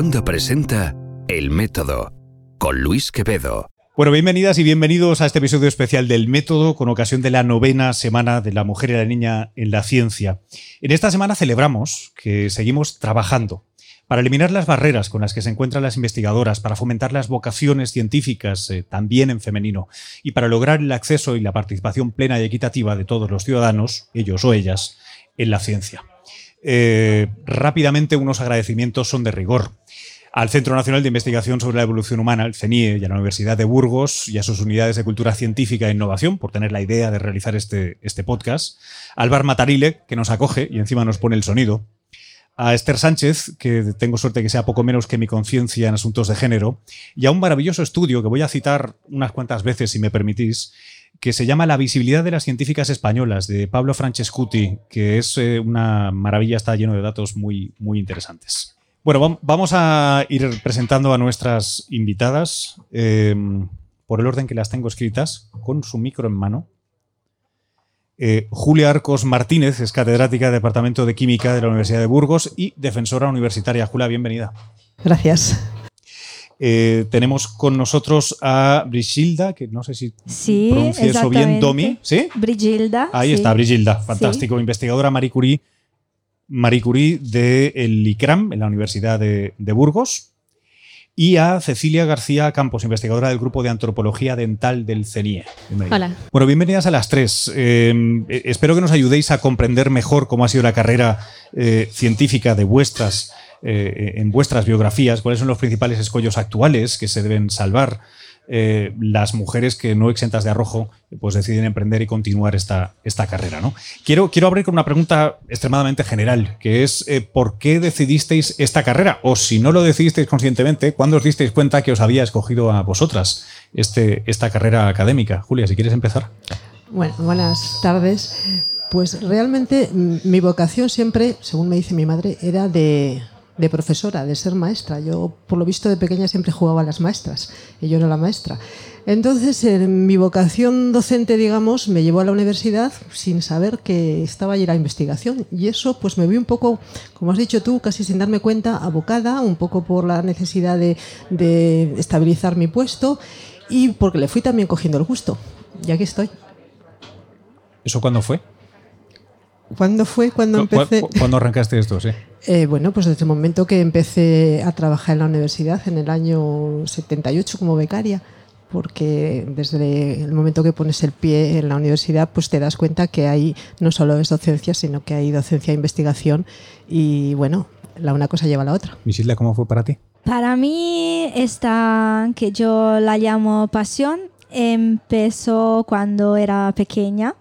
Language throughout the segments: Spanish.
Onda presenta El Método con Luis Quevedo. Bueno, bienvenidas y bienvenidos a este episodio especial del Método con ocasión de la novena semana de la mujer y la niña en la ciencia. En esta semana celebramos que seguimos trabajando para eliminar las barreras con las que se encuentran las investigadoras, para fomentar las vocaciones científicas eh, también en femenino y para lograr el acceso y la participación plena y equitativa de todos los ciudadanos, ellos o ellas, en la ciencia. Eh, rápidamente unos agradecimientos son de rigor al Centro Nacional de Investigación sobre la Evolución Humana, el CENIE, y a la Universidad de Burgos y a sus unidades de cultura científica e innovación por tener la idea de realizar este, este podcast, al Bar Matarile, que nos acoge y encima nos pone el sonido, a Esther Sánchez, que tengo suerte que sea poco menos que mi conciencia en asuntos de género, y a un maravilloso estudio que voy a citar unas cuantas veces, si me permitís, que se llama La visibilidad de las científicas españolas, de Pablo Francescuti, que es eh, una maravilla, está lleno de datos muy, muy interesantes. Bueno, vamos a ir presentando a nuestras invitadas em, por el orden que las tengo escritas, con su micro en mano. Eh, Julia Arcos Martínez es catedrática del Departamento de Química de la Universidad de Burgos y defensora universitaria. Julia, bienvenida. Gracias. Eh, tenemos con nosotros a Brigilda, que no sé si sí, eso bien, Domi. ¿Sí? Brigilda. Ahí está, Brigilda, fantástico. Investigadora Marie Curie, Marie Curie del ICRAM, en la Universidad de Burgos y a Cecilia García Campos, investigadora del Grupo de Antropología Dental del CENIE. Hola. Bueno, bienvenidas a las tres. Eh, espero que nos ayudéis a comprender mejor cómo ha sido la carrera eh, científica de vuestras, eh, en vuestras biografías, cuáles son los principales escollos actuales que se deben salvar eh, las mujeres que no exentas de arrojo pues deciden emprender y continuar esta, esta carrera. ¿no? Quiero, quiero abrir con una pregunta extremadamente general, que es eh, ¿por qué decidisteis esta carrera? O si no lo decidisteis conscientemente, ¿cuándo os disteis cuenta que os había escogido a vosotras este, esta carrera académica? Julia, si quieres empezar. Buenas tardes. Pues realmente mm, mi vocación siempre, según me dice mi madre, era de de profesora, de ser maestra. Yo, por lo visto, de pequeña siempre jugaba a las maestras y yo era la maestra. Entonces, en mi vocación docente, digamos, me llevó a la universidad sin saber que estaba allí la investigación. Y eso, pues me vi un poco, como has dicho tú, casi sin darme cuenta, abocada, un poco por la necesidad de, de estabilizar mi puesto y porque le fui también cogiendo el gusto. Y aquí estoy. ¿Eso cuándo fue? ¿Cuándo fue cuando empecé? ¿Cuándo arrancaste esto? Sí. Eh, bueno, pues desde el momento que empecé a trabajar en la universidad, en el año 78 como becaria, porque desde el momento que pones el pie en la universidad, pues te das cuenta que hay no solo es docencia, sino que hay docencia e investigación y bueno, la una cosa lleva a la otra. Misilda, ¿cómo fue para ti? Para mí esta, que yo la llamo pasión, empezó cuando era pequeña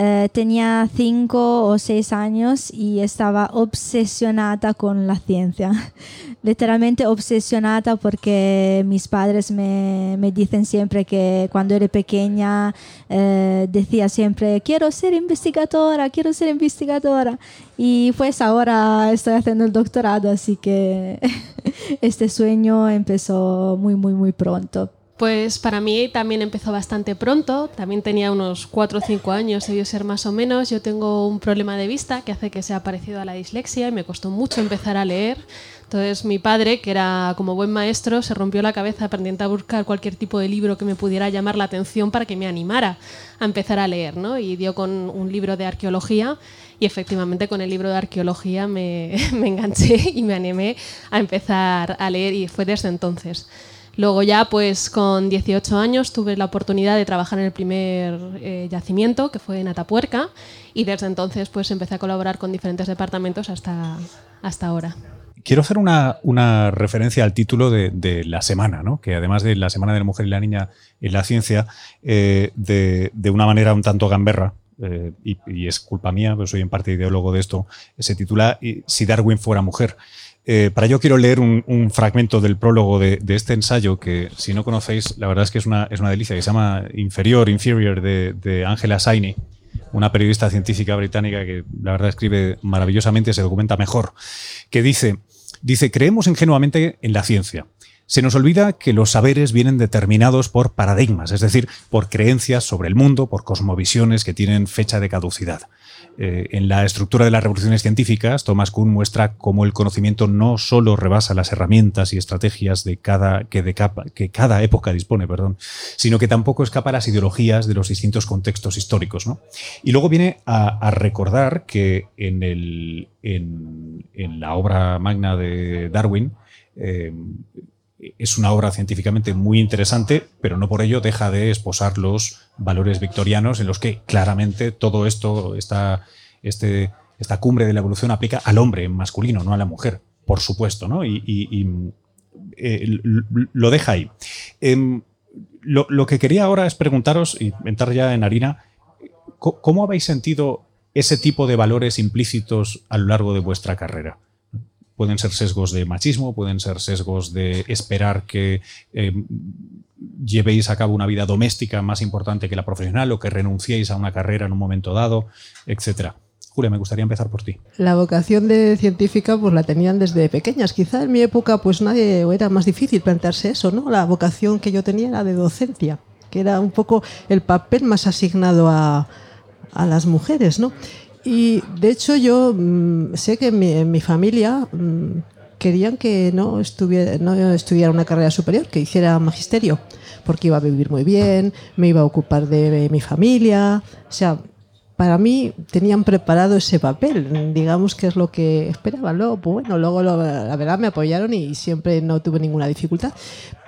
eh, tenía cinco o seis años y estaba obsesionada con la ciencia. Literalmente obsesionada porque mis padres me, me dicen siempre que cuando era pequeña eh, decía siempre, quiero ser investigadora, quiero ser investigadora. Y pues ahora estoy haciendo el doctorado, así que este sueño empezó muy, muy, muy pronto. Pues para mí también empezó bastante pronto, también tenía unos 4 o 5 años, debió ser más o menos. Yo tengo un problema de vista que hace que sea parecido a la dislexia y me costó mucho empezar a leer. Entonces mi padre, que era como buen maestro, se rompió la cabeza aprendiendo a buscar cualquier tipo de libro que me pudiera llamar la atención para que me animara a empezar a leer, ¿no? Y dio con un libro de arqueología y efectivamente con el libro de arqueología me, me enganché y me animé a empezar a leer y fue desde entonces. Luego ya, pues con 18 años tuve la oportunidad de trabajar en el primer eh, yacimiento, que fue en Atapuerca, y desde entonces pues empecé a colaborar con diferentes departamentos hasta, hasta ahora. Quiero hacer una, una referencia al título de, la semana, ¿no? que además de la Semana de la Mujer y la Niña en la Ciencia, eh, de, de, una manera un tanto gamberra, eh, y, y, es culpa mía, pero soy en parte ideólogo de esto, se titula Si Darwin fuera mujer. Eh, para ello quiero leer un, fragmento del prólogo de, este ensayo que, si no conocéis, la verdad es que es una, es una delicia, que se llama Inferior, Inferior, de Angela Saini, una periodista científica británica que la verdad escribe maravillosamente, se documenta mejor, que dice, dice, creemos ingenuamente en la ciencia. Se nos olvida que los saberes vienen determinados por paradigmas, es decir, por creencias sobre el mundo, por cosmovisiones que tienen fecha de caducidad. Eh, en la estructura de las revoluciones científicas, Thomas Kuhn muestra cómo el conocimiento no solo rebasa las herramientas y estrategias de cada, que, cada época dispone, perdón, sino que tampoco escapa a las ideologías de los distintos contextos históricos. Y luego viene a, recordar que en, la obra magna de Darwin, eh, es una obra científicamente muy interesante, pero no por ello deja de esposar los valores victorianos en los que claramente todo esto, esta, este, esta cumbre de la evolución aplica al hombre masculino, no a la mujer, por supuesto, ¿no? Y, eh, lo deja ahí. Em, lo, que quería ahora es preguntaros, y entrar ya en harina, ¿cómo habéis sentido ese tipo de valores implícitos a lo largo de vuestra carrera? Pueden ser sesgos de machismo, pueden ser sesgos de esperar que eh, llevéis a cabo una vida doméstica más importante que la profesional o que renunciéis a una carrera en un momento dado, etcétera. Julia, me gustaría empezar por ti. La vocación de científica pues la tenían desde pequeñas. Quizá en mi época pues nadie era más difícil plantearse eso, ¿no? La vocación que yo tenía era de docencia, que era un poco el papel más asignado a, a las mujeres, ¿no? Y de hecho yo mm, sé que en mi, familia mm, querían que no estuviera, no estudiara una carrera superior, que hiciera magisterio, porque iba a vivir muy bien, me iba a ocupar de mi familia. O sea, para mí tenían preparado ese papel, digamos que es lo que esperaban. Luego, pues bueno, luego la verdad me apoyaron y siempre no tuve ninguna dificultad.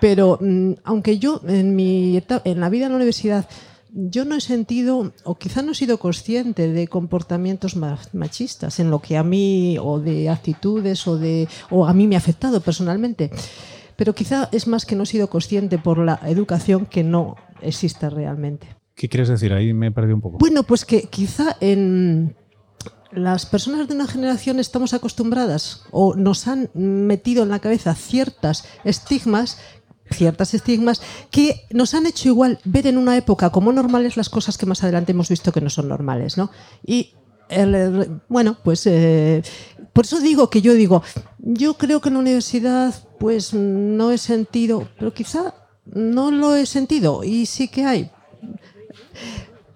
Pero mm, aunque yo en, mi en la vida en la universidad yo no he sentido, o quizá no he sido consciente de comportamientos machistas en lo que a mí, o de actitudes, o, de, o a mí me ha afectado personalmente. Pero quizá es más que no he sido consciente por la educación que no existe realmente. ¿Qué quieres decir? Ahí me he perdido un poco. Bueno, pues que quizá en las personas de una generación estamos acostumbradas o nos han metido en la cabeza ciertas estigmas ciertas estigmas que nos han hecho igual ver en una época como normales las cosas que más adelante hemos visto que no son normales, ¿no? Y bueno, pues eh, por eso digo que yo digo, yo creo que en la universidad pues no he sentido, pero quizá no lo he sentido y sí que hay.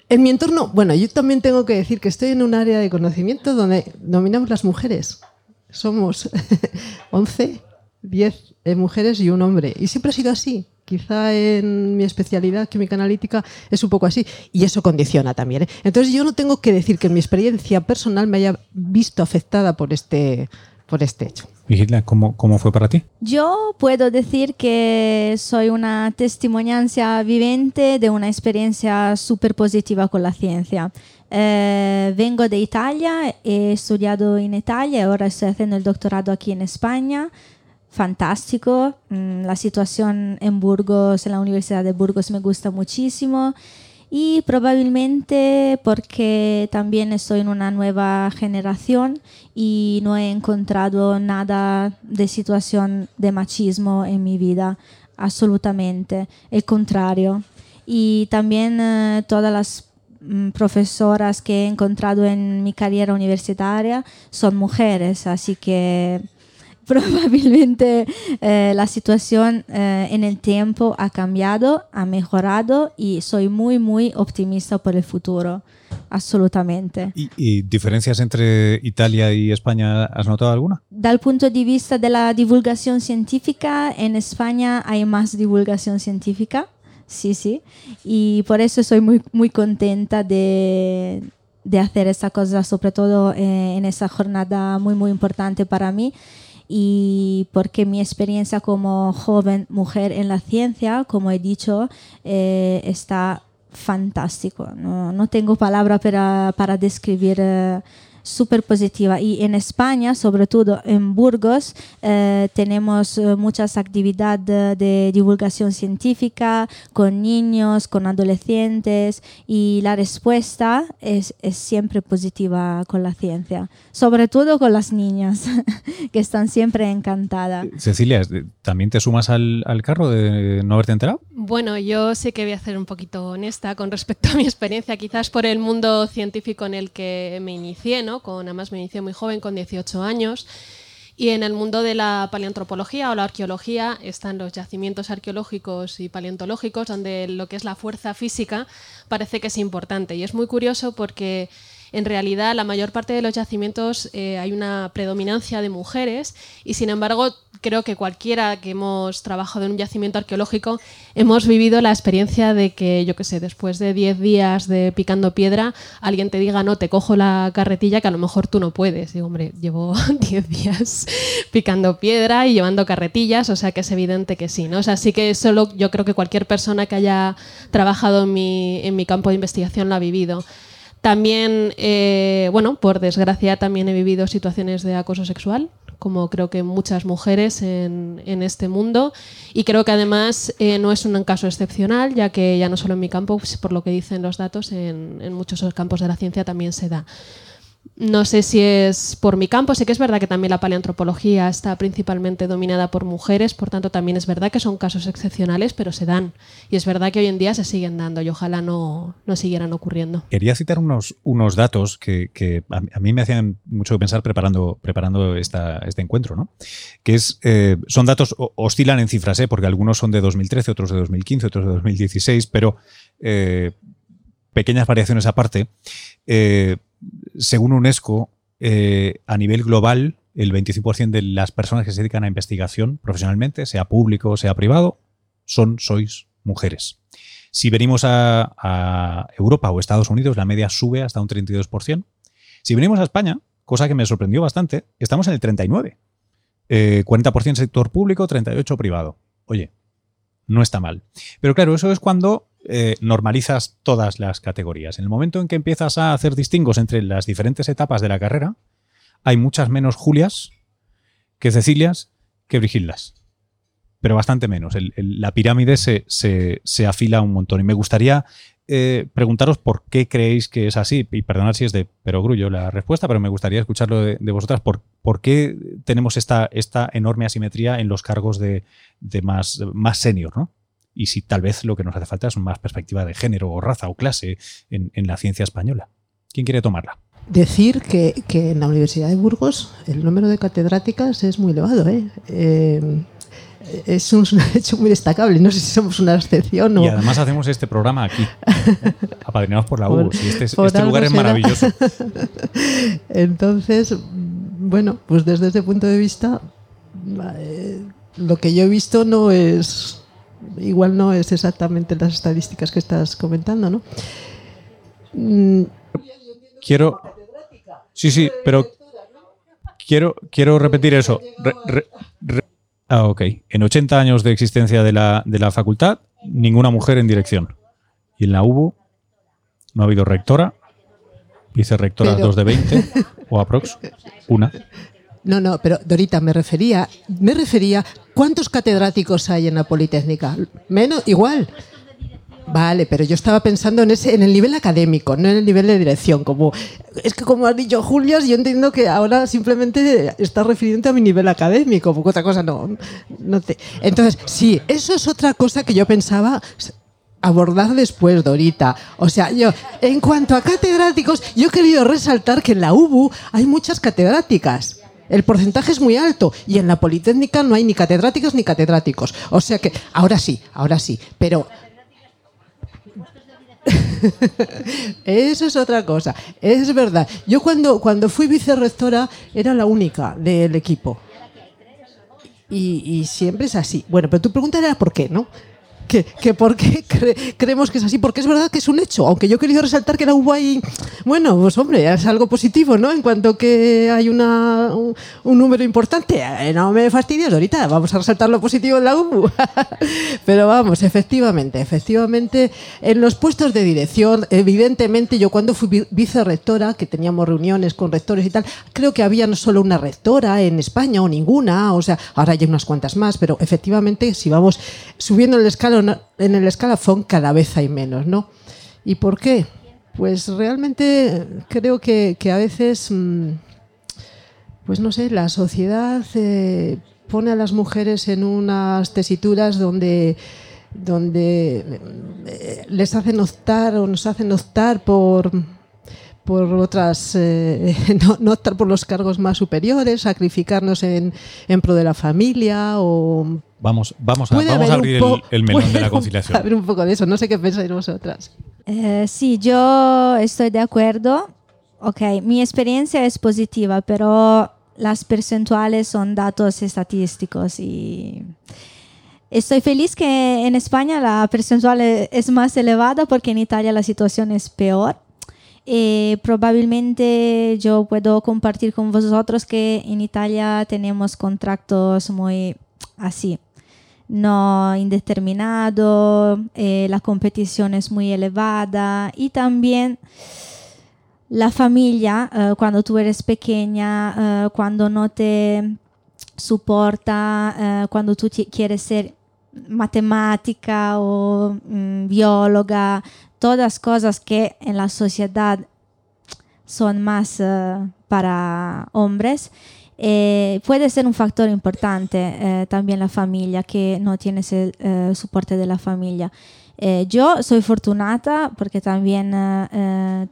En mi entorno, bueno, yo también tengo que decir que estoy en un área de conocimiento donde dominamos las mujeres. Somos 11 10 eh, mujeres y un hombre. Y siempre ha sido así. Quizá en mi especialidad química analítica es un poco así. Y eso condiciona también. ¿eh? Entonces yo no tengo que decir que en mi experiencia personal me haya visto afectada por este, por este hecho. Vigila, ¿cómo, ¿cómo fue para ti? Yo puedo decir que soy una testimoniancia vivente de una experiencia súper positiva con la ciencia. Eh, vengo de Italia, he estudiado en Italia y ahora estoy haciendo el doctorado aquí en España fantástico. Mm, la situación en Burgos, en la Universidad de Burgos, me gusta muchísimo. Y probablemente porque también estoy en una nueva generación y no he encontrado nada de situación de machismo en mi vida, absolutamente. El contrario. Y también eh, todas las mm, profesoras que he encontrado en mi carrera universitaria son mujeres, así que probablemente eh, la situación eh, en el tiempo ha cambiado, ha mejorado y soy muy, muy optimista por el futuro. Absolutamente. ¿Y, diferencias entre Italia y España has notado alguna? Del punto de vista de la divulgación científica, en España hay más divulgación científica. Sí, sí. Y por eso soy muy, muy contenta de, de hacer esta cosa, sobre todo eh, en esa jornada muy, muy importante para mí y porque mi experiencia como joven mujer en la ciencia, como he dicho, eh, está fantástico. No, no tengo palabra para, para describir. Eh, súper positiva. Y en España, sobre todo en Burgos, eh, tenemos eh, muchas actividades de, divulgación científica con niños, con adolescentes y la respuesta es, es, siempre positiva con la ciencia, sobre todo con las niñas, que están siempre encantadas. Cecilia, ¿también te sumas al, al carro de no haberte enterado? Bueno, yo sé que voy a ser un poquito honesta con respecto a mi experiencia, quizás por el mundo científico en el que me inicié, ¿no? Con, además me inicié muy joven, con 18 años. Y en el mundo de la paleoantropología o la arqueología están los yacimientos arqueológicos y paleontológicos, donde lo que es la fuerza física parece que es importante. Y es muy curioso porque en realidad la mayor parte de los yacimientos eh, hay una predominancia de mujeres y sin embargo creo que cualquiera que hemos trabajado en un yacimiento arqueológico hemos vivido la experiencia de que, yo qué sé, después de 10 días de picando piedra, alguien te diga, no, te cojo la carretilla que a lo mejor tú no puedes. Digo, hombre, llevo 10 días picando piedra y llevando carretillas, o sea que es evidente que sí, ¿no? O sea, sí que solo yo creo que cualquier persona que haya trabajado en mi, en mi campo de investigación lo ha vivido. También, eh, bueno, por desgracia también he vivido situaciones de acoso sexual, como creo que muchas mujeres en, este mundo. Y creo que además eh, no es un caso excepcional, ya que ya no solo en mi campo, pues, por lo que dicen los datos, en, en muchos campos de la ciencia también se da. No sé si es por mi campo, sé que es verdad que también la paleoantropología está principalmente dominada por mujeres, por tanto también es verdad que son casos excepcionales, pero se dan. Y es verdad que hoy en día se siguen dando y ojalá no, no siguieran ocurriendo. Quería citar unos, unos datos que, a, mí me hacían mucho pensar preparando, preparando esta, este encuentro, ¿no? Que es, eh, son datos, oscilan en cifras, ¿eh? porque algunos son de 2013, otros de 2015, otros de 2016, pero eh, pequeñas variaciones aparte. Eh, según UNESCO, eh, a nivel global, el 25% de las personas que se dedican a investigación profesionalmente, sea público o sea privado, son, sois mujeres. Si venimos a, Europa o Estados Unidos, la media sube hasta un 32%. Si venimos a España, cosa que me sorprendió bastante, estamos en el 39%. 40% eh, sector público, 38% privado. Oye, no está mal. Pero claro, eso es cuando eh, normalizas todas las categorías. En el momento en que empiezas a hacer distingos entre las diferentes etapas de la carrera, hay muchas menos Julias que Cecilias que Brigildas. Pero bastante menos. la pirámide se, se, afila un montón. Y me gustaría eh, preguntaros por qué creéis que es así. Y perdonad si es de perogrullo la respuesta, pero me gustaría escucharlo de, vosotras. Por, por, qué tenemos esta, esta enorme asimetría en los cargos de, de más, más senior, ¿no? Y si tal vez lo que nos hace falta es más perspectiva de género o raza o clase en, la ciencia española. ¿Quién quiere tomarla? Decir que, en la Universidad de Burgos el número de catedráticas es muy elevado. ¿eh? eh es un hecho muy destacable. No sé si somos una excepción o. Y además hacemos este programa aquí, apadrinados por la U. este, este lugar es maravilloso. Entonces, bueno, pues desde ese punto de vista, eh, lo que yo he visto no es igual no es exactamente las estadísticas que estás comentando, ¿no? Mm. Quiero. Sí, sí, pero quiero, quiero repetir eso. ah, ok. En 80 años de existencia de la, de la facultad, ninguna mujer en dirección. Y en la UBU no ha habido rectora, vicerrectora dos de 20 o aprox, una. No, no, pero Dorita, me refería, me refería, ¿cuántos catedráticos hay en la Politécnica? Menos, igual. Vale, pero yo estaba pensando en ese, en el nivel académico, no en el nivel de dirección. Como es que como has dicho Julia, yo entiendo que ahora simplemente estás refiriendo a mi nivel académico, porque otra cosa no, no te. Entonces, sí, eso es otra cosa que yo pensaba abordar después, Dorita. O sea, yo, en cuanto a catedráticos, yo he querido resaltar que en la UBU hay muchas catedráticas. El porcentaje es muy alto y en la Politécnica no hay ni catedráticos ni catedráticos. O sea que ahora sí, ahora sí, pero Eso es otra cosa. Es verdad. Yo cuando, cuando fui vicerrectora era la única del equipo. Y, y, siempre es así. Bueno, pero tu pregunta era por qué, ¿no? Que, por qué creemos que es así, porque es verdad que es un hecho, aunque yo he querido resaltar que la ahí, bueno, pues hombre, es algo positivo, ¿no? En cuanto que hay una, un, número importante, eh, no me fastidies ahorita, vamos a resaltar lo positivo en la UBU. Pero vamos, efectivamente, efectivamente, en los puestos de dirección, evidentemente yo cuando fui vicerrectora, que teníamos reuniones con rectores y tal, creo que había no solo una rectora en España o ninguna, o sea, ahora hay unas cuantas más, pero efectivamente si vamos subiendo el escala en el escalafón cada vez hay menos, ¿no? ¿Y por qué? Pues realmente creo que, a veces, mm, pues no sé, la sociedad eh, pone a las mujeres en unas tesituras donde donde eh, les hacen optar o nos hacen optar por por otras, eh, no, optar por los cargos más superiores, sacrificarnos en, en pro de la familia o... Vamos, vamos a, vamos a abrir el, melón de la conciliación. A ver un poco de eso, no sé qué pensáis vosotras. Eh, sí, yo estoy de acuerdo. Ok, mi experiencia es positiva, pero las percentuales son datos estadísticos y estoy feliz que en España la percentual es más elevada porque en Italia la situación es peor. Eh, probablemente yo puedo compartir con vosotros que en Italia tenemos contratos muy así, no indeterminado, eh, la competición es muy elevada y también la familia, eh, cuando tú eres pequeña, cuando no te soporta, cuando tú quieres ser matemática o mm, bióloga, todas cosas que en la sociedad son más eh, para hombres, eh, puede ser un factor importante eh, también la familia, que no tienes el soporte de la familia. yo soy fortunata porque también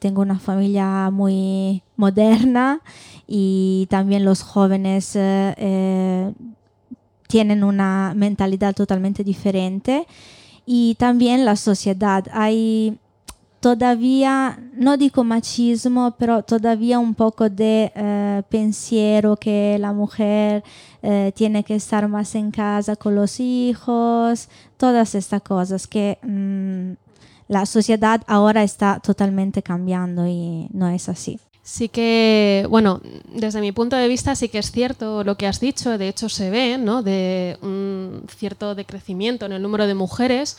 tengo una familia muy moderna y también los jóvenes tienen una mentalidad totalmente diferente y también la sociedad. Hay todavía, no digo machismo, pero todavía un poco de eh, pensiero que la mujer eh, tiene que estar más en casa con los hijos, todas estas cosas que mm, la sociedad ahora está totalmente cambiando y no es así. Sí que, bueno, desde mi punto de vista sí que es cierto lo que has dicho, de hecho se ve, ¿no? De un cierto decrecimiento en el número de mujeres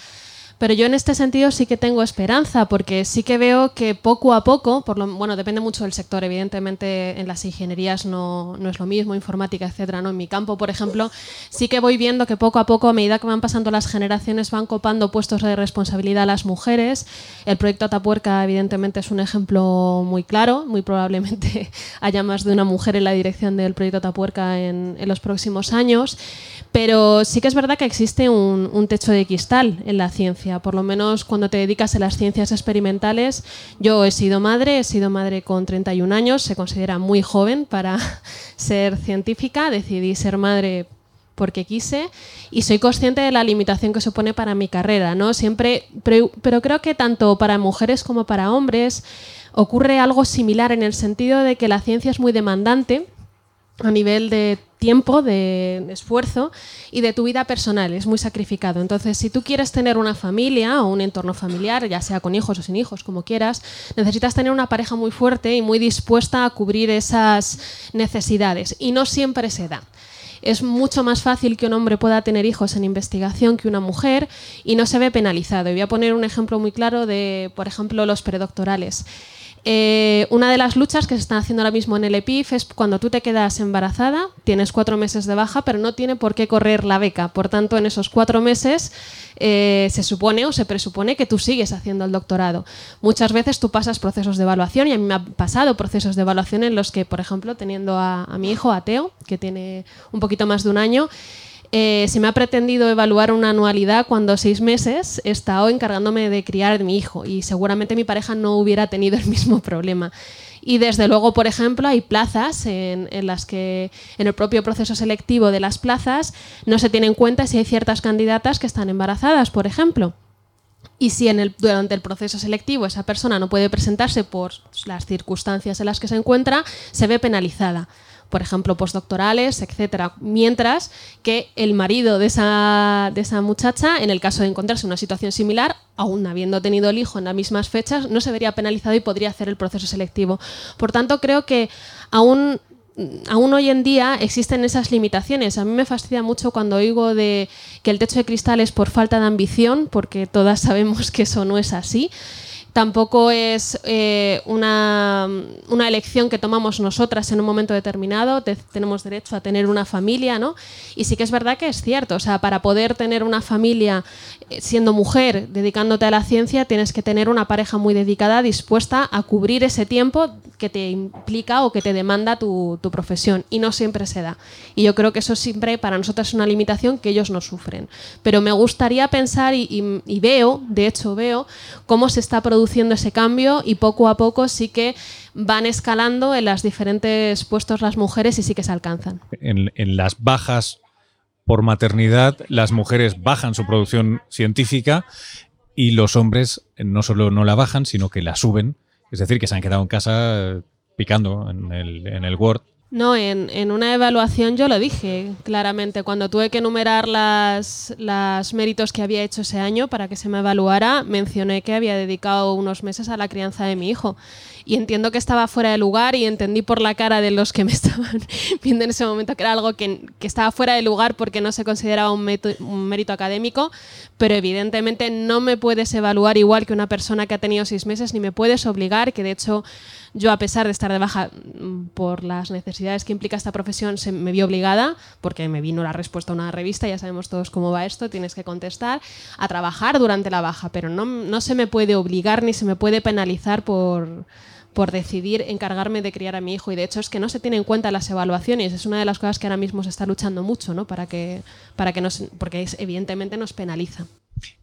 pero yo en este sentido sí que tengo esperanza, porque sí que veo que poco a poco, por lo, bueno, depende mucho del sector, evidentemente en las ingenierías no, es lo mismo, informática, etcétera, ¿no? En mi campo, por ejemplo, sí que voy viendo que poco a poco, a medida que van pasando las generaciones, van copando puestos de responsabilidad a las mujeres. El proyecto Atapuerca, evidentemente, es un ejemplo muy claro. Muy probablemente haya más de una mujer en la dirección del proyecto Atapuerca en los próximos años. Pero sí que es verdad que existe un, un techo de cristal en la ciencia por lo menos cuando te dedicas a las ciencias experimentales. Yo he sido madre, he sido madre con 31 años, se considera muy joven para ser científica, decidí ser madre porque quise y soy consciente de la limitación que supone para mi carrera, ¿no? Siempre, pero, pero creo que tanto para mujeres como para hombres ocurre algo similar en el sentido de que la ciencia es muy demandante a nivel de tiempo, de esfuerzo y de tu vida personal. Es muy sacrificado. Entonces, si tú quieres tener una familia o un entorno familiar, ya sea con hijos o sin hijos, como quieras, necesitas tener una pareja muy fuerte y muy dispuesta a cubrir esas necesidades. Y no siempre se da. Es mucho más fácil que un hombre pueda tener hijos en investigación que una mujer y no se ve penalizado. Y voy a poner un ejemplo muy claro de, por ejemplo, los predoctorales. Eh, una de las luchas que se están haciendo ahora mismo en el EPIF es cuando tú te quedas embarazada, tienes cuatro meses de baja, pero no tiene por qué correr la beca. Por tanto, en esos cuatro meses eh, se supone o se presupone que tú sigues haciendo el doctorado. Muchas veces tú pasas procesos de evaluación y a mí me ha pasado procesos de evaluación en los que, por ejemplo, teniendo a, a mi hijo, a Teo, que tiene un poquito más de un año, eh, se me ha pretendido evaluar una anualidad cuando seis meses he estado encargándome de criar a mi hijo y seguramente mi pareja no hubiera tenido el mismo problema. Y desde luego, por ejemplo, hay plazas en, las que en el propio proceso selectivo de las plazas no se tiene en cuenta si hay ciertas candidatas que están embarazadas, por ejemplo. Y si en el, durante el proceso selectivo esa persona no puede presentarse por las circunstancias en las que se encuentra, se ve penalizada por ejemplo, postdoctorales, etcétera. Mientras que el marido de esa, de esa muchacha, en el caso de encontrarse en una situación similar, aún habiendo tenido el hijo en las mismas fechas, no se vería penalizado y podría hacer el proceso selectivo. Por tanto, creo que aún aún hoy en día existen esas limitaciones. A mí me fastidia mucho cuando oigo de que el techo de cristal es por falta de ambición, porque todas sabemos que eso no es así tampoco es eh, una, elección que tomamos nosotras en un momento determinado, tenemos derecho a tener una familia, ¿no? Y sí que es verdad que es cierto, o sea, para poder tener una familia eh, siendo mujer, dedicándote a la ciencia, tienes que tener una pareja muy dedicada, dispuesta a cubrir ese tiempo que te implica o que te demanda tu, profesión, y no siempre se da. Y yo creo que eso siempre para nosotras es una limitación que ellos no sufren. Pero me gustaría pensar y, y veo, de hecho veo, cómo se está produciendo produciendo ese cambio y poco a poco sí que van escalando en los diferentes puestos las mujeres y sí que se alcanzan. En, en las bajas por maternidad, las mujeres bajan su producción científica y los hombres no solo no la bajan, sino que la suben. Es decir, que se han quedado en casa picando en el, en el Word no, en, en, una evaluación yo lo dije claramente. Cuando tuve que enumerar las, las méritos que había hecho ese año para que se me evaluara, mencioné que había dedicado unos meses a la crianza de mi hijo. Y entiendo que estaba fuera de lugar y entendí por la cara de los que me estaban viendo en ese momento que era algo que, que estaba fuera de lugar porque no se consideraba un, un mérito académico, pero evidentemente no me puedes evaluar igual que una persona que ha tenido seis meses, ni me puedes obligar, que de hecho yo, a pesar de estar de baja mm, por las necesidades que implica esta profesión, se me vi obligada, porque me vino la respuesta a una revista, ya sabemos todos cómo va esto, tienes que contestar, a trabajar durante la baja, pero no, no se me puede obligar ni se me puede penalizar por por decidir encargarme de criar a mi hijo. Y de hecho es que no se tienen en cuenta las evaluaciones. Es una de las cosas que ahora mismo se está luchando mucho no para que para que nos porque es, evidentemente nos penaliza.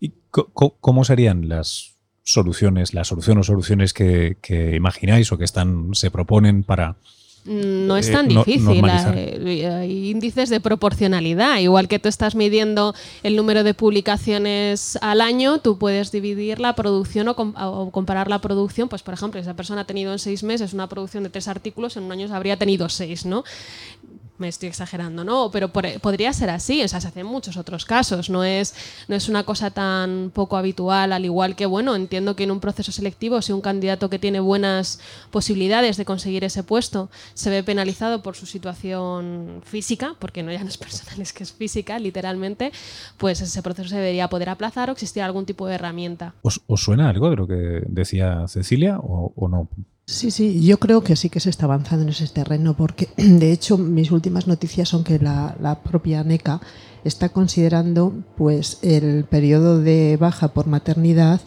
Y cómo serían las soluciones, la solución o soluciones que, imagináis o que están, se proponen para, no es eh, tan difícil. hay índices de proporcionalidad. Igual que tú estás midiendo el número de publicaciones al año, tú puedes dividir la producción o, o, comparar la producción. Pues, por ejemplo, esa persona ha tenido en seis meses una producción de tres artículos, en un año habría tenido seis, ¿no? Me estoy exagerando, ¿no? Pero podría ser así, o sea, se hacen muchos otros casos, no es, no es una cosa tan poco habitual, al igual que, bueno, entiendo que en un proceso selectivo, si un candidato que tiene buenas posibilidades de conseguir ese puesto se ve penalizado por su situación física, porque no ya no es personal, es que es física, literalmente, pues ese proceso se debería poder aplazar o existir algún tipo de herramienta. ¿Os, suena algo de lo que decía Cecilia o, o no? Sí, sí, yo creo que sí que se está avanzando en ese terreno, porque de hecho mis últimas noticias son que la, propia NECA está considerando pues el periodo de baja por maternidad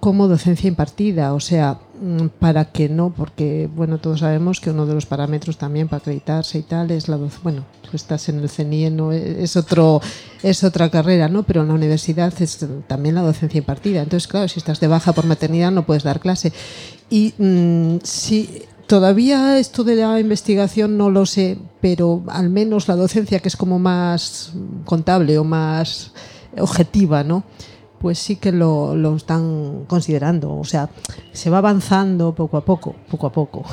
como docencia impartida, o sea, para que no, porque bueno, todos sabemos que uno de los parámetros también para acreditarse y tal es la bueno, tú estás en el CENIE, no es otro es otra carrera, ¿no? Pero en la universidad es también la docencia impartida. Entonces, claro, si estás de baja por maternidad no puedes dar clase. Y mm, si todavía esto de la investigación no lo sé, pero al menos la docencia que es como más contable o más objetiva, ¿no? Pues sí que lo, lo están considerando. O sea, se va avanzando poco a poco, poco a poco.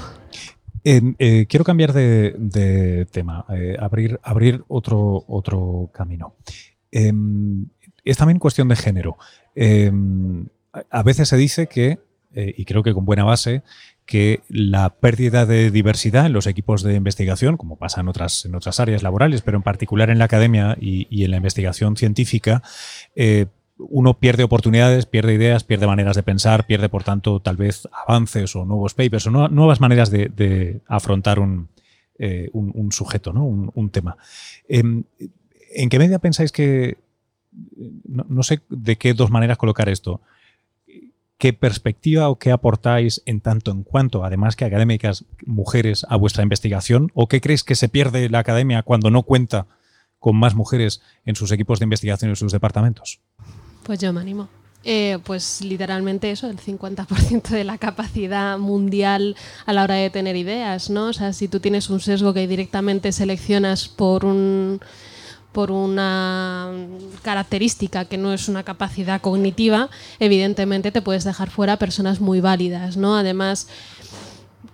Eh, quiero cambiar de, tema, eh, abrir, abrir otro, otro camino. Em, es también cuestión de género. Em, a veces se dice que eh, y creo que con buena base, que la pérdida de diversidad en los equipos de investigación, como pasa en otras, en otras áreas laborales, pero en particular en la academia y, en la investigación científica, uno pierde oportunidades, pierde ideas, pierde maneras de pensar, pierde, por tanto, tal vez avances o nuevos papers o nuevas maneras de, afrontar eh, un, sujeto, ¿no? un, tema. Em, ¿En qué medida pensáis que, no, sé de qué dos maneras colocar esto, qué perspectiva o qué aportáis en tanto en cuanto, además que académicas mujeres, a vuestra investigación? ¿O qué crees que se pierde la academia cuando no cuenta con más mujeres en sus equipos de investigación y en sus departamentos? Pues yo me animo. Eh, pues literalmente eso, el 50% de la capacidad mundial a la hora de tener ideas, ¿no? O sea, si tú tienes un sesgo que directamente seleccionas por un por una característica que no es una capacidad cognitiva, evidentemente te puedes dejar fuera personas muy válidas, ¿no? Además,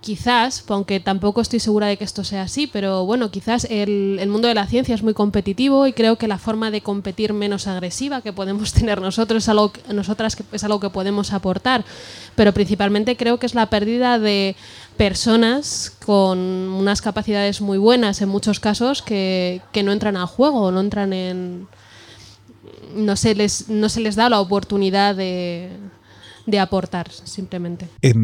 quizás, aunque tampoco estoy segura de que esto sea así, pero bueno, quizás el, mundo de la ciencia es muy competitivo y creo que la forma de competir menos agresiva que podemos tener nosotros es algo, nosotras es algo que podemos aportar, pero principalmente creo que es la pérdida de personas con unas capacidades muy buenas en muchos casos que, no entran al juego, no entran en... No se no se les da la oportunidad de, de aportar, simplemente. Eh,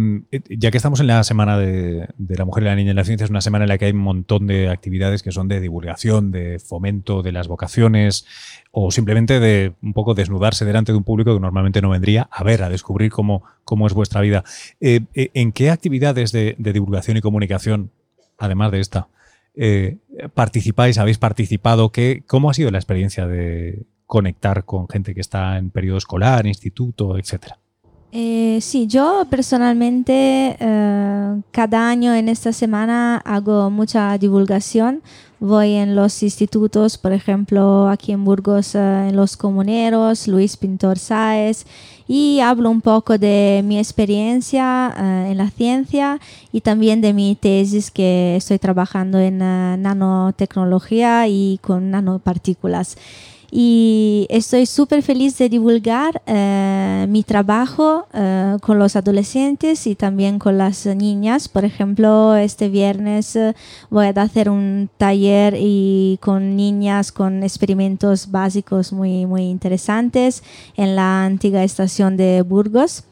ya que estamos en la Semana de, la Mujer y la Niña en la Ciencia, es una semana en la que hay un montón de actividades que son de divulgación, de fomento de las vocaciones o simplemente de un poco desnudarse delante de un público que normalmente no vendría a ver, a descubrir cómo, cómo es vuestra vida. Eh, eh, ¿En qué actividades de, divulgación y comunicación, además de esta, participáis, habéis participado? ¿Qué, ¿Cómo ha sido la experiencia de conectar con gente que está en periodo escolar, instituto, etcétera? Eh, sí, yo personalmente eh, cada año en esta semana hago mucha divulgación. Voy en los institutos, por ejemplo, aquí en Burgos, eh, en los comuneros, Luis Pintor Sáez, y hablo un poco de mi experiencia en la ciencia y también de mi tesis que estoy trabajando en nanotecnología y con nanopartículas y estoy súper feliz de divulgar eh, mi trabajo eh, con los adolescentes y también con las niñas. Por ejemplo, este viernes eh, voy a hacer un taller y con niñas con experimentos básicos muy, muy interesantes en la antigua estación de Burgos.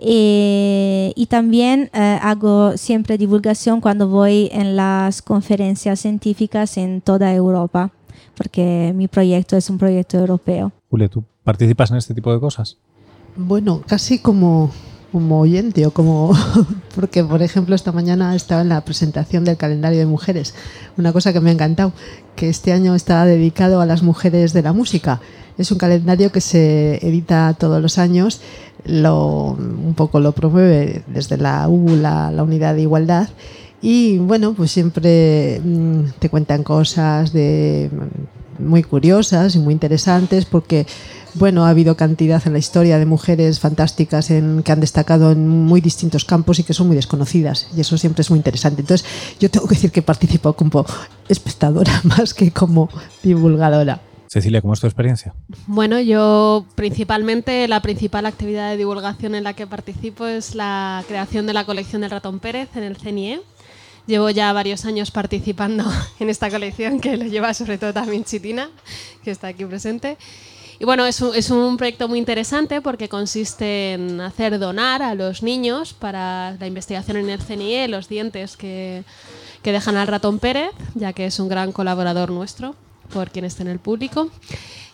Y también hago siempre divulgación cuando voy en las conferencias científicas en toda Europa porque mi proyecto es un proyecto europeo. Julia, ¿tú participas en este tipo de cosas? Bueno, casi como, como oyente o como porque por ejemplo esta mañana estaba en la presentación del calendario de mujeres una cosa que me ha encantado que este año está dedicado a las mujeres de la música es un calendario que se edita todos los años lo un poco lo promueve desde la U la, la unidad de igualdad y bueno, pues siempre mm, te cuentan cosas de mm, muy curiosas y muy interesantes porque bueno, ha habido cantidad en la historia de mujeres fantásticas en, que han destacado en muy distintos campos y que son muy desconocidas. Y eso siempre es muy interesante. Entonces, yo tengo que decir que participo como espectadora más que como divulgadora. Cecilia, ¿cómo es tu experiencia? Bueno, yo principalmente la principal actividad de divulgación en la que participo es la creación de la colección del ratón Pérez en el CNIE Llevo ya varios años participando en esta colección que lo lleva sobre todo también Chitina, que está aquí presente. Y bueno, es un, es un, proyecto muy interesante porque consiste en hacer donar a los niños para la investigación en el CNIE los dientes que, que dejan al ratón Pérez, ya que es un gran colaborador nuestro, por quien esté en el público.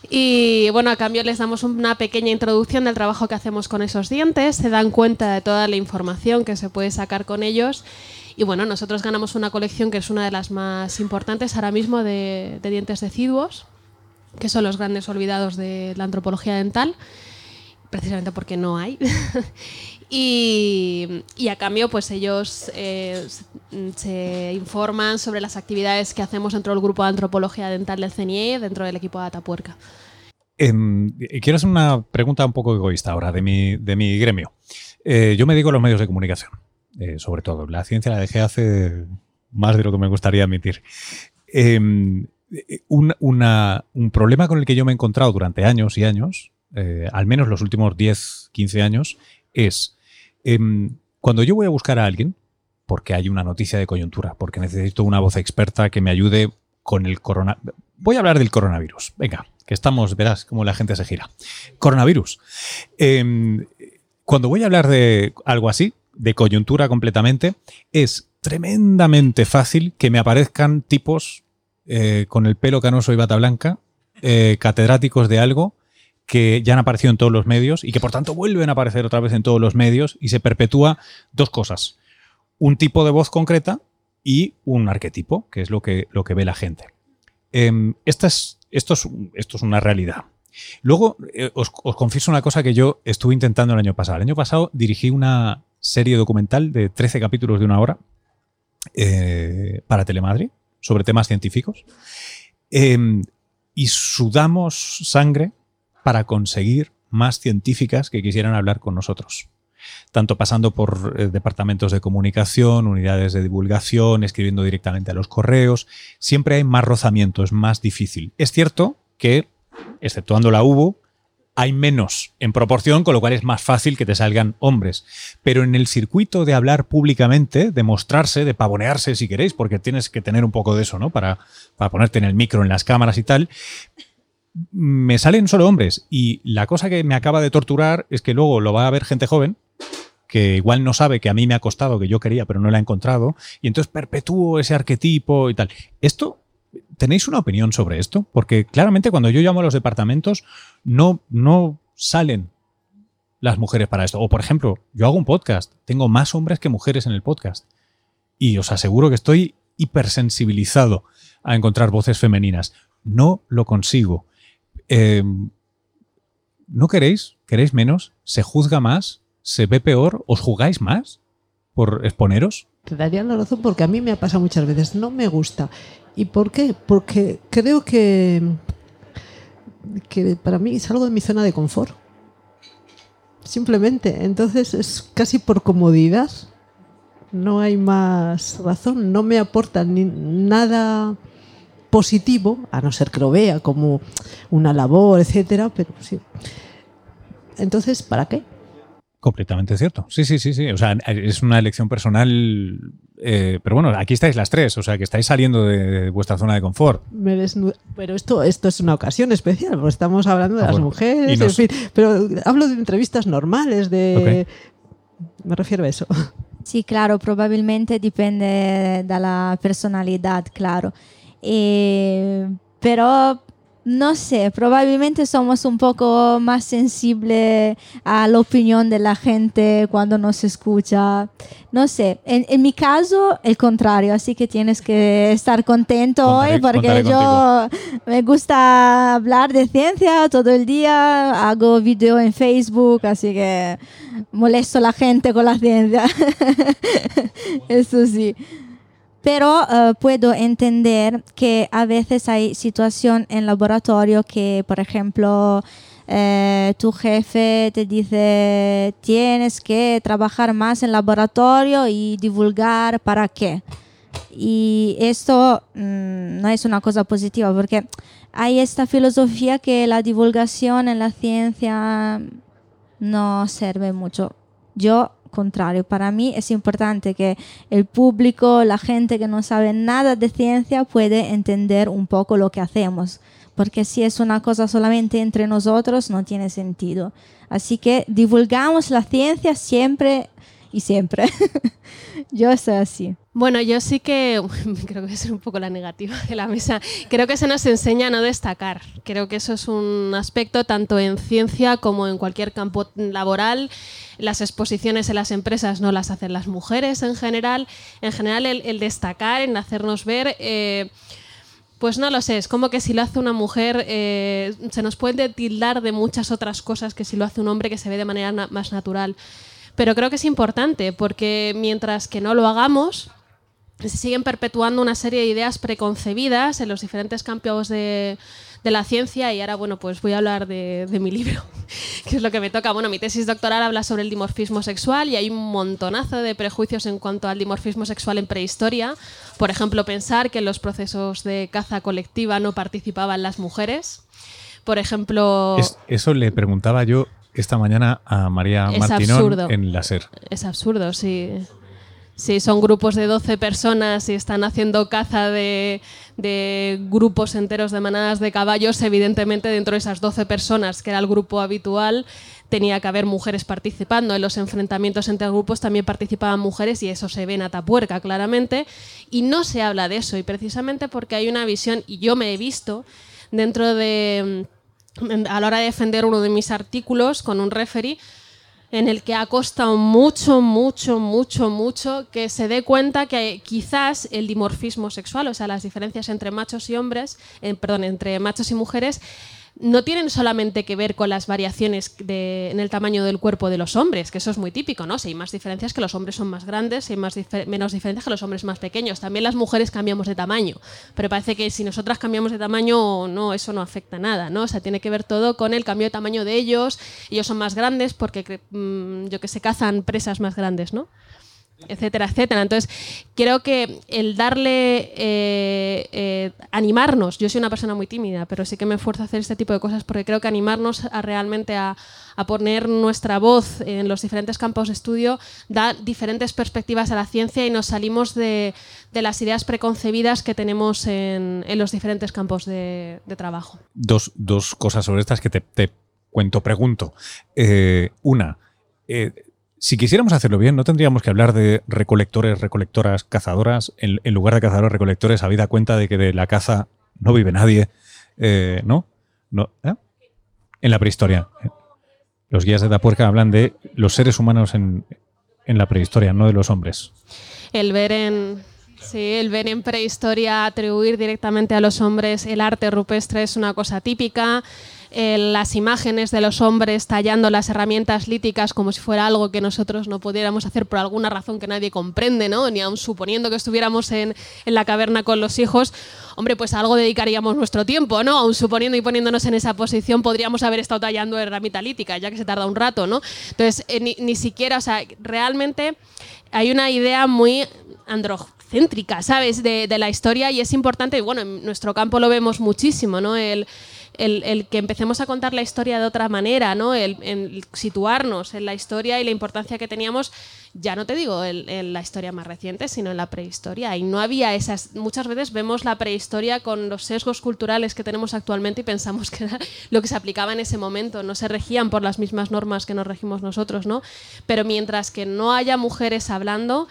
Y bueno, a cambio les damos una pequeña introducción del trabajo que hacemos con esos dientes, se dan cuenta de toda la información que se puede sacar con ellos y bueno, nosotros ganamos una colección que es una de las más importantes ahora mismo de, dientes deciduos, que son los grandes olvidados de la antropología dental, precisamente porque no hay. y, a cambio, pues ellos eh, se informan sobre las actividades que hacemos dentro del grupo de antropología dental del CNIE, dentro del equipo de Atapuerca. Em, quiero hacer una pregunta un poco egoísta ahora de mi, de mi gremio. Eh, yo me digo a los medios de comunicación. Eh, sobre todo. La ciencia la dejé hace más de lo que me gustaría admitir. Em, un, problema con el que yo me he encontrado durante años y años, eh, al menos los últimos 10, 15 años, es em, cuando yo voy a buscar a alguien, porque hay una noticia de coyuntura, porque necesito una voz experta que me ayude con el coronavirus. Voy a hablar del coronavirus. Venga, que estamos, verás cómo la gente se gira. Coronavirus. Em, cuando voy a hablar de algo así, de coyuntura completamente, es tremendamente fácil que me aparezcan tipos eh, con el pelo canoso y bata blanca, eh, catedráticos de algo, que ya han aparecido en todos los medios y que por tanto vuelven a aparecer otra vez en todos los medios y se perpetúa dos cosas. Un tipo de voz concreta y un arquetipo, que es lo que, lo que ve la gente. Em, esto, es, esto, es, una realidad. Luego, eh, os, os confieso una cosa que yo estuve intentando el año pasado. El año pasado dirigí una, serie documental de 13 capítulos de una hora eh, para Telemadrid sobre temas científicos. Em, y sudamos sangre para conseguir más científicas que quisieran hablar con nosotros. Tanto pasando por eh, departamentos de comunicación, unidades de divulgación, escribiendo directamente a los correos. Siempre hay más rozamiento, es más difícil. Es cierto que, exceptuando la UBO, hay menos en proporción, con lo cual es más fácil que te salgan hombres. Pero en el circuito de hablar públicamente, de mostrarse, de pavonearse si queréis, porque tienes que tener un poco de eso, ¿no? Para, para ponerte en el micro, en las cámaras y tal, me salen solo hombres. Y la cosa que me acaba de torturar es que luego lo va a ver gente joven, que igual no sabe que a mí me ha costado, que yo quería, pero no la he encontrado, y entonces perpetúo ese arquetipo y tal. Esto ¿Tenéis una opinión sobre esto? Porque claramente cuando yo llamo a los departamentos no, no salen las mujeres para esto. O por ejemplo, yo hago un podcast, tengo más hombres que mujeres en el podcast. Y os aseguro que estoy hipersensibilizado a encontrar voces femeninas. No lo consigo. Em, ¿No queréis? ¿Queréis menos? ¿Se juzga más? se ve peor? ¿Os jugáis más por exponeros? Te daría la razón porque a mí me ha pasado muchas veces. No me gusta. ¿Y por qué? Porque creo que, que para mí es algo de mi zona de confort. Simplemente. Entonces es casi por comodidad. No hay más razón. No me aporta ni nada positivo, a no ser que lo vea como una labor, etcétera, pero sí. Entonces, ¿para qué? Completamente cierto. Sí, sí, sí, sí. O sea, es una elección personal. eh, pero bueno, aquí estáis las tres, o sea, que estáis saliendo de vuestra zona de confort. Me desnudo. Pero esto, esto es una ocasión especial, porque estamos hablando de Ah, las bueno. mujeres, nos- en fin. Pero hablo de entrevistas normales, de. Me refiero a eso. Sì, claro, probabilmente dipende dalla personalità, claro. E- pero no sé, probablemente somos un poco más sensibles a la opinión de la gente cuando nos escucha. No sé, en, en mi caso, el contrario, así que tienes que estar contento Contaré- hoy porque yo me gusta hablar de ciencia todo el día, hago video en Facebook, así que molesto a la gente con la ciencia. Eso sí. Pero eh, puedo entender que a veces hay situación en laboratorio que, por ejemplo, eh, tu jefe te dice tienes que trabajar más en laboratorio y divulgar para qué. Y esto mm, no es una cosa positiva porque hay esta filosofía que la divulgación en la ciencia no sirve mucho. Yo, contrario, para mí es importante que el público, la gente que no sabe nada de ciencia puede entender un poco lo que hacemos, porque si es una cosa solamente entre nosotros no tiene sentido. Así que divulgamos la ciencia siempre y siempre. Yo soy así. Bueno, yo sí que creo que voy a ser un poco la negativa de la mesa. Creo que se nos enseña a no destacar. Creo que eso es un aspecto tanto en ciencia como en cualquier campo laboral. Las exposiciones en las empresas no las hacen las mujeres en general. En general, el, destacar, en hacernos ver. eh, pues no lo sé, es como que si lo hace una mujer eh, se nos puede tildar de muchas otras cosas que si lo hace un hombre que se ve de manera más natural. Pero creo que es importante porque mientras que no lo hagamos, se siguen perpetuando una serie de ideas preconcebidas en los diferentes campos de, la ciencia y ahora, bueno, pues voy a hablar de, mi libro, que es lo que me toca. Bueno, mi tesis doctoral habla sobre el dimorfismo sexual y hay un montonazo de prejuicios en cuanto al dimorfismo sexual en prehistoria. Por ejemplo, pensar que en los procesos de caza colectiva no participaban las mujeres. Por ejemplo... Es- eso le preguntaba yo esta mañana a María Es Martinón absurdo. en la SER. Es absurdo, sí. Sí, son grupos de 12 personas y están haciendo caza de, de grupos enteros de manadas de caballos. Evidentemente, dentro de esas 12 personas, que era el grupo habitual, tenía que haber mujeres participando. En los enfrentamientos entre grupos también participaban mujeres y eso se ve en Atapuerca claramente. Y no se habla de eso, y precisamente porque hay una visión, y yo me he visto dentro de a la hora de defender uno de mis artículos con un referee en el que ha costado mucho, mucho, mucho, mucho que se dé cuenta que quizás el dimorfismo sexual, o sea, las diferencias entre machos y hombres, eh, perdón, entre machos y mujeres, no tienen solamente que ver con las variaciones de- en el tamaño del cuerpo de los hombres, que eso es muy típico, ¿no? Si hay más diferencias que los hombres son más grandes, si hay más menos diferencias que los hombres más pequeños. También las mujeres cambiamos de tamaño, pero parece que si nosotras cambiamos de tamaño, no, eso no afecta nada, ¿no? O sea, tiene que ver todo con el cambio de tamaño de ellos. Ellos son más grandes porque, mm, yo que sé, cazan presas más grandes, ¿no? Etcétera, etcétera. Entonces, creo que el darle, eh, eh, animarnos, yo soy una persona muy tímida, pero sí que me esfuerzo a hacer este tipo de cosas porque creo que animarnos a realmente a, a poner nuestra voz en los diferentes campos de estudio da diferentes perspectivas a la ciencia y nos salimos de, de las ideas preconcebidas que tenemos en, en los diferentes campos de, trabajo. Dos, dos cosas sobre estas que te, te cuento, pregunto. Eh, una, si quisiéramos hacerlo bien, ¿no tendríamos que hablar de recolectores, recolectoras, cazadoras? En, lugar de cazadores, recolectores, habida cuenta de que de la caza no vive nadie, eh, ¿no? no ¿eh? En la prehistoria. Los guías de Tapuerca hablan de los seres humanos en, en la prehistoria, no de los hombres. el ver en sí, el ver en prehistoria atribuir directamente a los hombres el arte rupestre es una cosa típica. Eh, las imágenes de los hombres tallando las herramientas líticas como si fuera algo que nosotros no pudiéramos hacer por alguna razón que nadie comprende, ¿no? Ni aun suponiendo que estuviéramos en, en la caverna con los hijos, hombre, pues a algo dedicaríamos nuestro tiempo, ¿no? Aun suponiendo y poniéndonos en esa posición, podríamos haber estado tallando herramienta lítica, ya que se tarda un rato, ¿no? Entonces, eh, ni, ni siquiera, o sea, realmente hay una idea muy androcéntrica, ¿sabes? De, de la historia y es importante, bueno, en nuestro campo lo vemos muchísimo, ¿no? El, el, que empecemos a contar la historia de otra manera, ¿no? El, situarnos en la historia y la importancia que teníamos, ya no te digo en, en la historia más reciente, sino en la prehistoria. Y no había esas. Muchas veces vemos la prehistoria con los sesgos culturales que tenemos actualmente y pensamos que era lo que se aplicaba en ese momento. No se regían por las mismas normas que nos regimos nosotros, ¿no? Pero mientras que no haya mujeres hablando,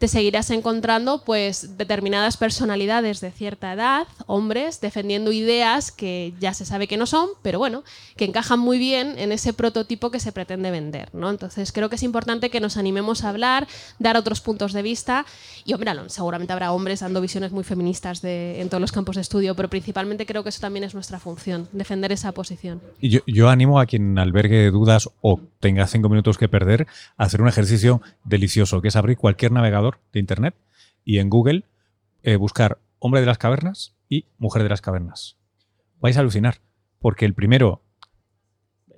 te seguirás encontrando pues determinadas personalidades de cierta edad, hombres, defendiendo ideas que ya se sabe que no son, pero bueno, que encajan muy bien en ese prototipo que se pretende vender, ¿no? Entonces creo que es importante que nos animemos a hablar, dar otros puntos de vista y hombre, seguramente habrá hombres dando visiones muy feministas de, en todos los campos de estudio, pero principalmente creo que eso también es nuestra función, defender esa posición. Yo, yo animo a quien albergue dudas o tenga cinco minutos que perder a hacer un ejercicio delicioso, que es abrir cualquier navegador de Internet y en Google eh, buscar hombre de las cavernas y mujer de las cavernas. Vais a alucinar, porque el primero,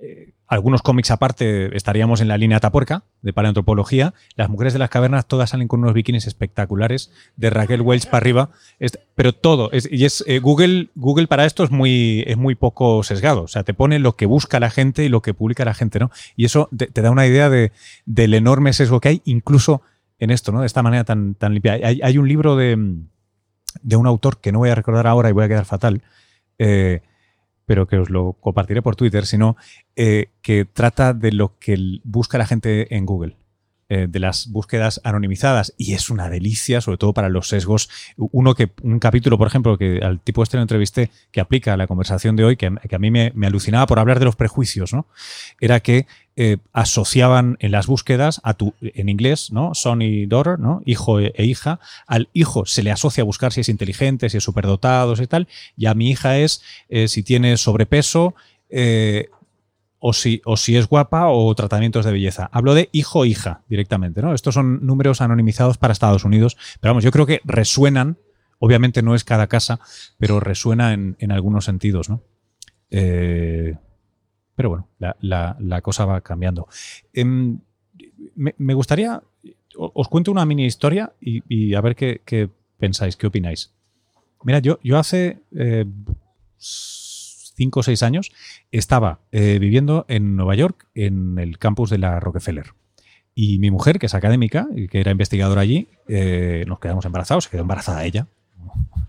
eh, algunos cómics aparte, estaríamos en la línea tapuerca de paleoantropología. Las mujeres de las cavernas todas salen con unos bikinis espectaculares, de Raquel Welch para arriba. Es- pero todo, es, y es eh, Google, Google para esto es muy, es muy poco sesgado. O sea, te pone lo que busca la gente y lo que publica la gente, ¿no? Y eso te, te da una idea de, del enorme sesgo que hay, incluso en esto, ¿no? De esta manera tan, tan limpia. Hay, hay un libro de, de un autor que no voy a recordar ahora y voy a quedar fatal, eh, pero que os lo compartiré por Twitter, sino eh, que trata de lo que busca la gente en Google, eh, de las búsquedas anonimizadas, y es una delicia, sobre todo para los sesgos. Uno que, un capítulo, por ejemplo, que al tipo este lo entrevisté, que aplica a la conversación de hoy, que, que a mí me, me alucinaba por hablar de los prejuicios, ¿no? Era que eh, asociaban en las búsquedas a tu, en inglés, ¿no? Son y daughter, ¿no? Hijo e, e hija. Al hijo se le asocia a buscar si es inteligente, si es superdotado, y tal. Y a mi hija es eh, si tiene sobrepeso, o si, o si es guapa o tratamientos de belleza. Hablo de hijo-hija directamente, ¿no? Estos son números anonimizados para Estados Unidos, pero vamos, yo creo que resuenan, obviamente no es cada casa, pero resuena en, en algunos sentidos, ¿no? Eh, pero bueno, la, la- cosa va cambiando. Em, me, me gustaría, os cuento una mini historia y, y a ver qué, qué pensáis, qué opináis. Mira, yo, yo hace eh, cinco o seis años estaba eh, viviendo en Nueva York, en el campus de la Rockefeller. Y mi mujer, que es académica y que era investigadora allí, eh, nos quedamos embarazados, se quedó embarazada ella.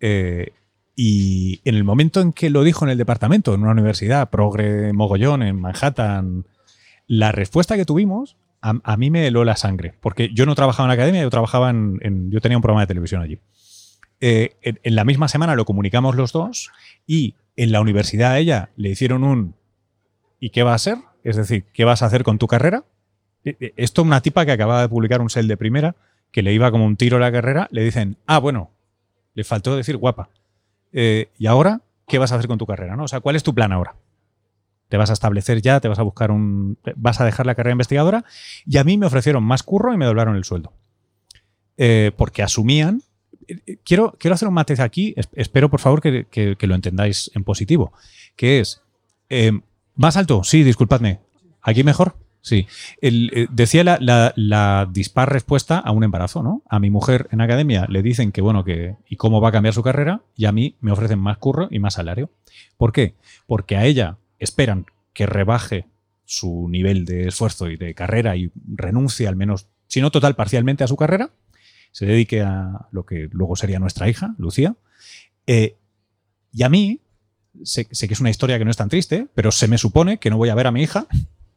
Eh, y en el momento en que lo dijo en el departamento, en una universidad, progre mogollón, en Manhattan, la respuesta que tuvimos a, a mí me heló la sangre. Porque yo no trabajaba en la academia, yo trabajaba en. en- yo tenía un programa de televisión allí. Eh, en, en la misma semana lo comunicamos los dos y en la universidad a ella le hicieron un ¿y qué va a ser? Es decir, ¿qué vas a hacer con tu carrera? Eh, eh, Esto una tipa que acababa de publicar un sel de primera, que le iba como un tiro a la carrera, le dicen, ah, bueno, le faltó decir guapa. Eh, ¿Y ahora qué vas a hacer con tu carrera? ¿no? O sea, ¿cuál es tu plan ahora? ¿Te vas a establecer ya? ¿Te vas a buscar un... vas a dejar la carrera investigadora? Y a mí me ofrecieron más curro y me doblaron el sueldo. Eh, porque asumían quiero, quiero hacer un matiz aquí, es- espero por favor que, lo entendáis en positivo, que es, eh, ¿más alto? Sí, disculpadme. ¿Aquí mejor? Sí. Eh, decía la- la dispar respuesta a un embarazo, ¿no? A mi mujer en academia le dicen que, bueno, que y cómo va a cambiar su carrera, y a mí me ofrecen más curro y más salario. ¿Por qué? Porque a ella esperan que rebaje su nivel de esfuerzo y de carrera y renuncie al menos, si no total, parcialmente a su carrera, se dedique a lo que luego sería nuestra hija, Lucía. Eh, y a mí, sé, que es una historia que no es tan triste, pero se me supone que no voy a ver a mi hija,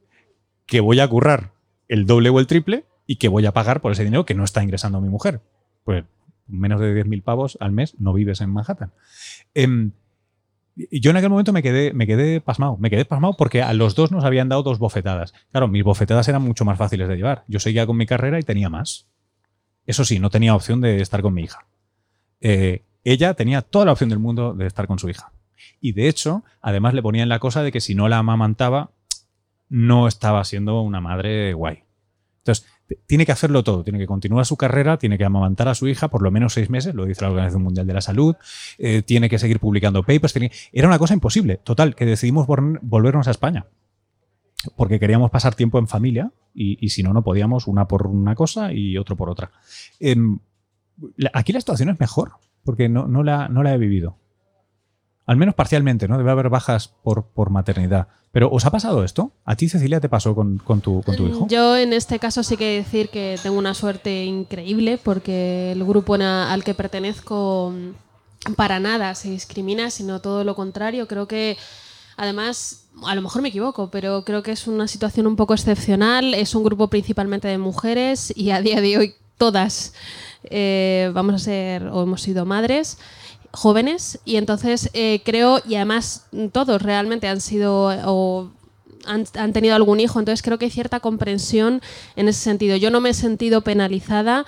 que voy a currar el doble o el triple y que voy a pagar por ese dinero que no está ingresando mi mujer. Pues menos de 10.000 pavos al mes no vives en Manhattan. Em, yo en aquel momento me quedé, me quedé pasmado. Me quedé pasmado porque a los dos nos habían dado dos bofetadas. Claro, mis bofetadas eran mucho más fáciles de llevar. Yo seguía con mi carrera y tenía más. Eso sí, no tenía opción de estar con mi hija. Eh, ella tenía toda la opción del mundo de estar con su hija. Y de hecho, además le ponían la cosa de que si no la amamantaba, no estaba siendo una madre guay. Entonces, tiene que hacerlo todo, tiene que continuar su carrera, tiene que amamantar a su hija por lo menos seis meses, lo dice la Organización Mundial de la Salud, eh, tiene que seguir publicando papers. Era una cosa imposible, total, que decidimos volvernos a España. Porque queríamos pasar tiempo en familia y, si no, no podíamos una por una cosa y otro por otra. Em, aquí la situación es mejor, porque no, no, la, no la he vivido. Al menos parcialmente, ¿no? Debe haber bajas por, por maternidad. Pero ¿os ha pasado esto? ¿A ti, Cecilia, te pasó con, tu, con tu hijo? Yo en este caso sí que decir que tengo una suerte increíble porque el grupo al que pertenezco mm, para nada se discrimina, sino todo lo contrario. Creo que además, a lo mejor me equivoco, pero creo que es una situación un poco excepcional. Es un grupo principalmente de mujeres y a día de hoy todas eh, vamos a ser o hemos sido madres jóvenes y entonces eh, creo, y además todos realmente han sido o han, han, tenido algún hijo, entonces creo que hay cierta comprensión en ese sentido. Yo no me he sentido penalizada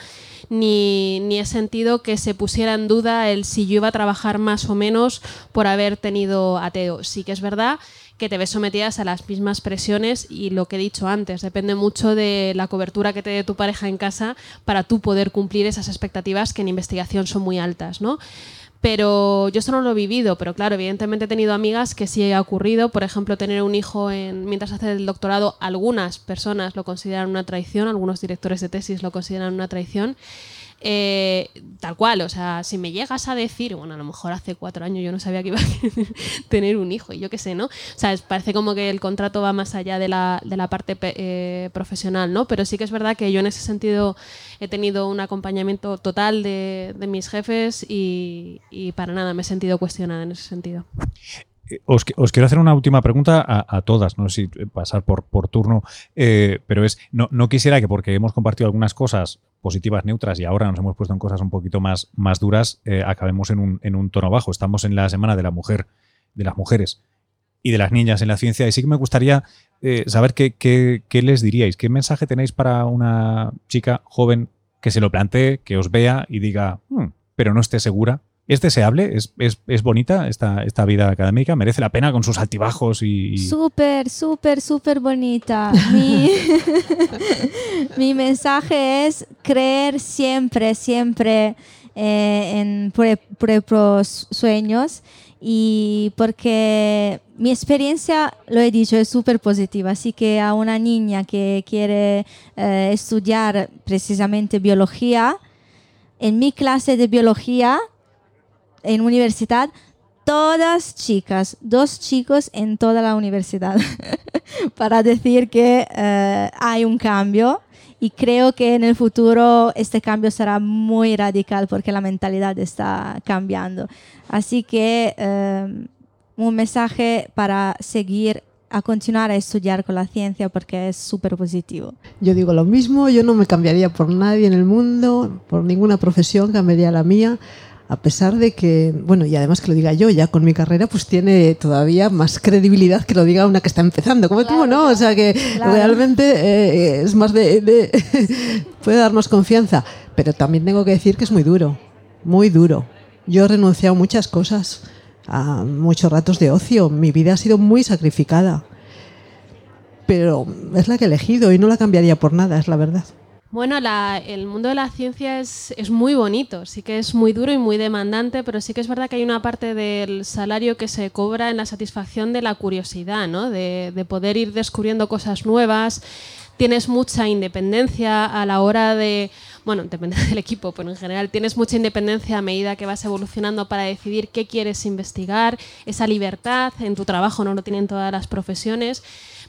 ni, ni he sentido que se pusiera en duda el si yo iba a trabajar más o menos por haber tenido ateo. Sí que es verdad que te ves sometidas a las mismas presiones y lo que he dicho antes, depende mucho de la cobertura que te dé tu pareja en casa para tú poder cumplir esas expectativas que en investigación son muy altas, ¿no? Pero yo esto no lo he vivido, pero claro, evidentemente he tenido amigas que sí ha ocurrido, por ejemplo, tener un hijo en, mientras hace el doctorado, algunas personas lo consideran una traición, algunos directores de tesis lo consideran una traición, eh, tal cual, o sea, si me llegas a decir, bueno, a lo mejor hace cuatro años yo no sabía que iba a tener un hijo y yo qué sé, ¿no? O sea, parece como que el contrato va más allá de la, de la parte eh, profesional, ¿no? Pero sí que es verdad que yo en ese sentido he tenido un acompañamiento total de, mis jefes y, para nada me he sentido cuestionada en ese sentido. Eh, os, quiero hacer una última pregunta a, todas, no sé si pasar por, turno, pero es, no, quisiera que porque hemos compartido algunas cosas positivas neutras y ahora nos hemos puesto en cosas un poquito más, más duras, eh, acabemos en un, en un tono bajo. Estamos en la semana de la mujer, de las mujeres y de las niñas en la ciencia y sí que me gustaría eh, saber qué, qué, les diríais, qué mensaje tenéis para una chica joven que se lo plantee, que os vea y diga, hmm, pero no esté segura ¿Es deseable? ¿Es, es, bonita esta, esta, vida académica? ¿Merece la pena con sus altibajos? y, Súper, súper, súper bonita. Mi, mensaje es creer siempre, siempre eh, en propios sueños y porque mi experiencia, lo he dicho, es súper positiva, así que a una niña que quiere eh, estudiar precisamente biología, en mi clase de biología en universidad, todas chicas, dos chicos en toda la universidad, para decir que eh, hay un cambio y creo que en el futuro este cambio será muy radical porque la mentalidad está cambiando. Así que eh, un mensaje para seguir a continuar a estudiar con la ciencia porque es súper positivo. Yo digo lo mismo, yo no me cambiaría por nadie en el mundo, por ninguna profesión cambiaría la mía a pesar de que, bueno, y además que lo diga yo, ya con mi carrera, pues tiene todavía más credibilidad que lo diga una que está empezando, como tú, ¿no? o sea que realmente eh, es más de, puede darnos confianza, pero también tengo que decir que es muy duro, muy duro. Yo he renunciado a muchas cosas, a muchos ratos de ocio, mi vida ha sido muy sacrificada, pero es la que he elegido y no la cambiaría por nada, es la verdad. Bueno, el mundo de la ciencia es, muy bonito, sí que es muy duro y muy demandante, pero sí que es verdad que hay una parte del salario que se cobra en la satisfacción de la curiosidad, ¿no? de, poder ir descubriendo cosas nuevas. Tienes mucha independencia a la hora de, bueno, depende del equipo, pero en general tienes mucha independencia a medida que vas evolucionando para decidir qué quieres investigar, esa libertad en tu trabajo no lo tienen todas las profesiones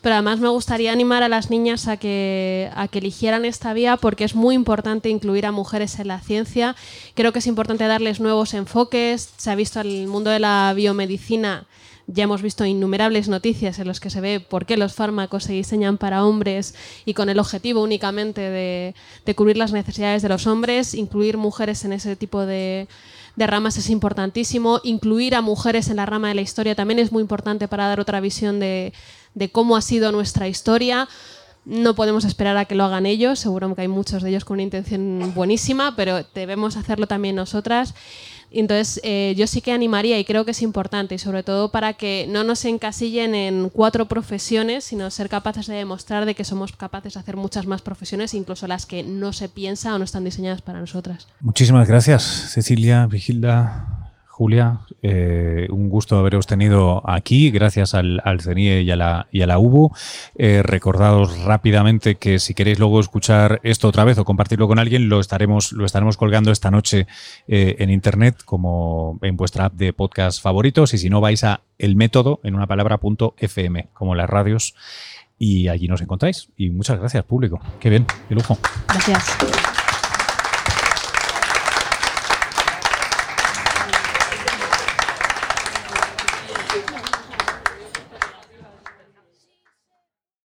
pero además me gustaría animar a las niñas a que, a que eligieran esta vía porque es muy importante incluir a mujeres en la ciencia. Creo que es importante darles nuevos enfoques. Se ha visto en el mundo de la biomedicina ya hemos visto innumerables noticias en las que se ve por qué los fármacos se diseñan para hombres y con el objetivo únicamente de, cubrir las necesidades de los hombres, incluir mujeres en ese tipo de, de ramas es importantísimo, incluir a mujeres en la rama de la historia también es muy importante para dar otra visión de, de cómo ha sido nuestra historia. No podemos esperar a que lo hagan ellos, seguro que hay muchos de ellos con una intención buenísima, pero debemos hacerlo también nosotras. Entonces eh, yo sí que animaría y creo que es importante, y sobre todo para que no nos encasillen en cuatro profesiones, sino ser capaces de demostrar de que somos capaces de hacer muchas más profesiones, incluso las que no se piensa o no están diseñadas para nosotras. Muchísimas gracias, Cecilia, Vigilda, Julia, eh, un gusto haberos tenido aquí, gracias al, CENIE y a la, y a la UBU. Eh, recordados rápidamente que si queréis luego escuchar esto otra vez o compartirlo con alguien, lo estaremos, lo estaremos colgando esta noche eh, en internet como en vuestra app de podcast favoritos y si no vais a el método en una palabra punto fm, como las radios, y allí nos encontráis. Y muchas gracias, público. Qué bien, qué lujo. Gracias.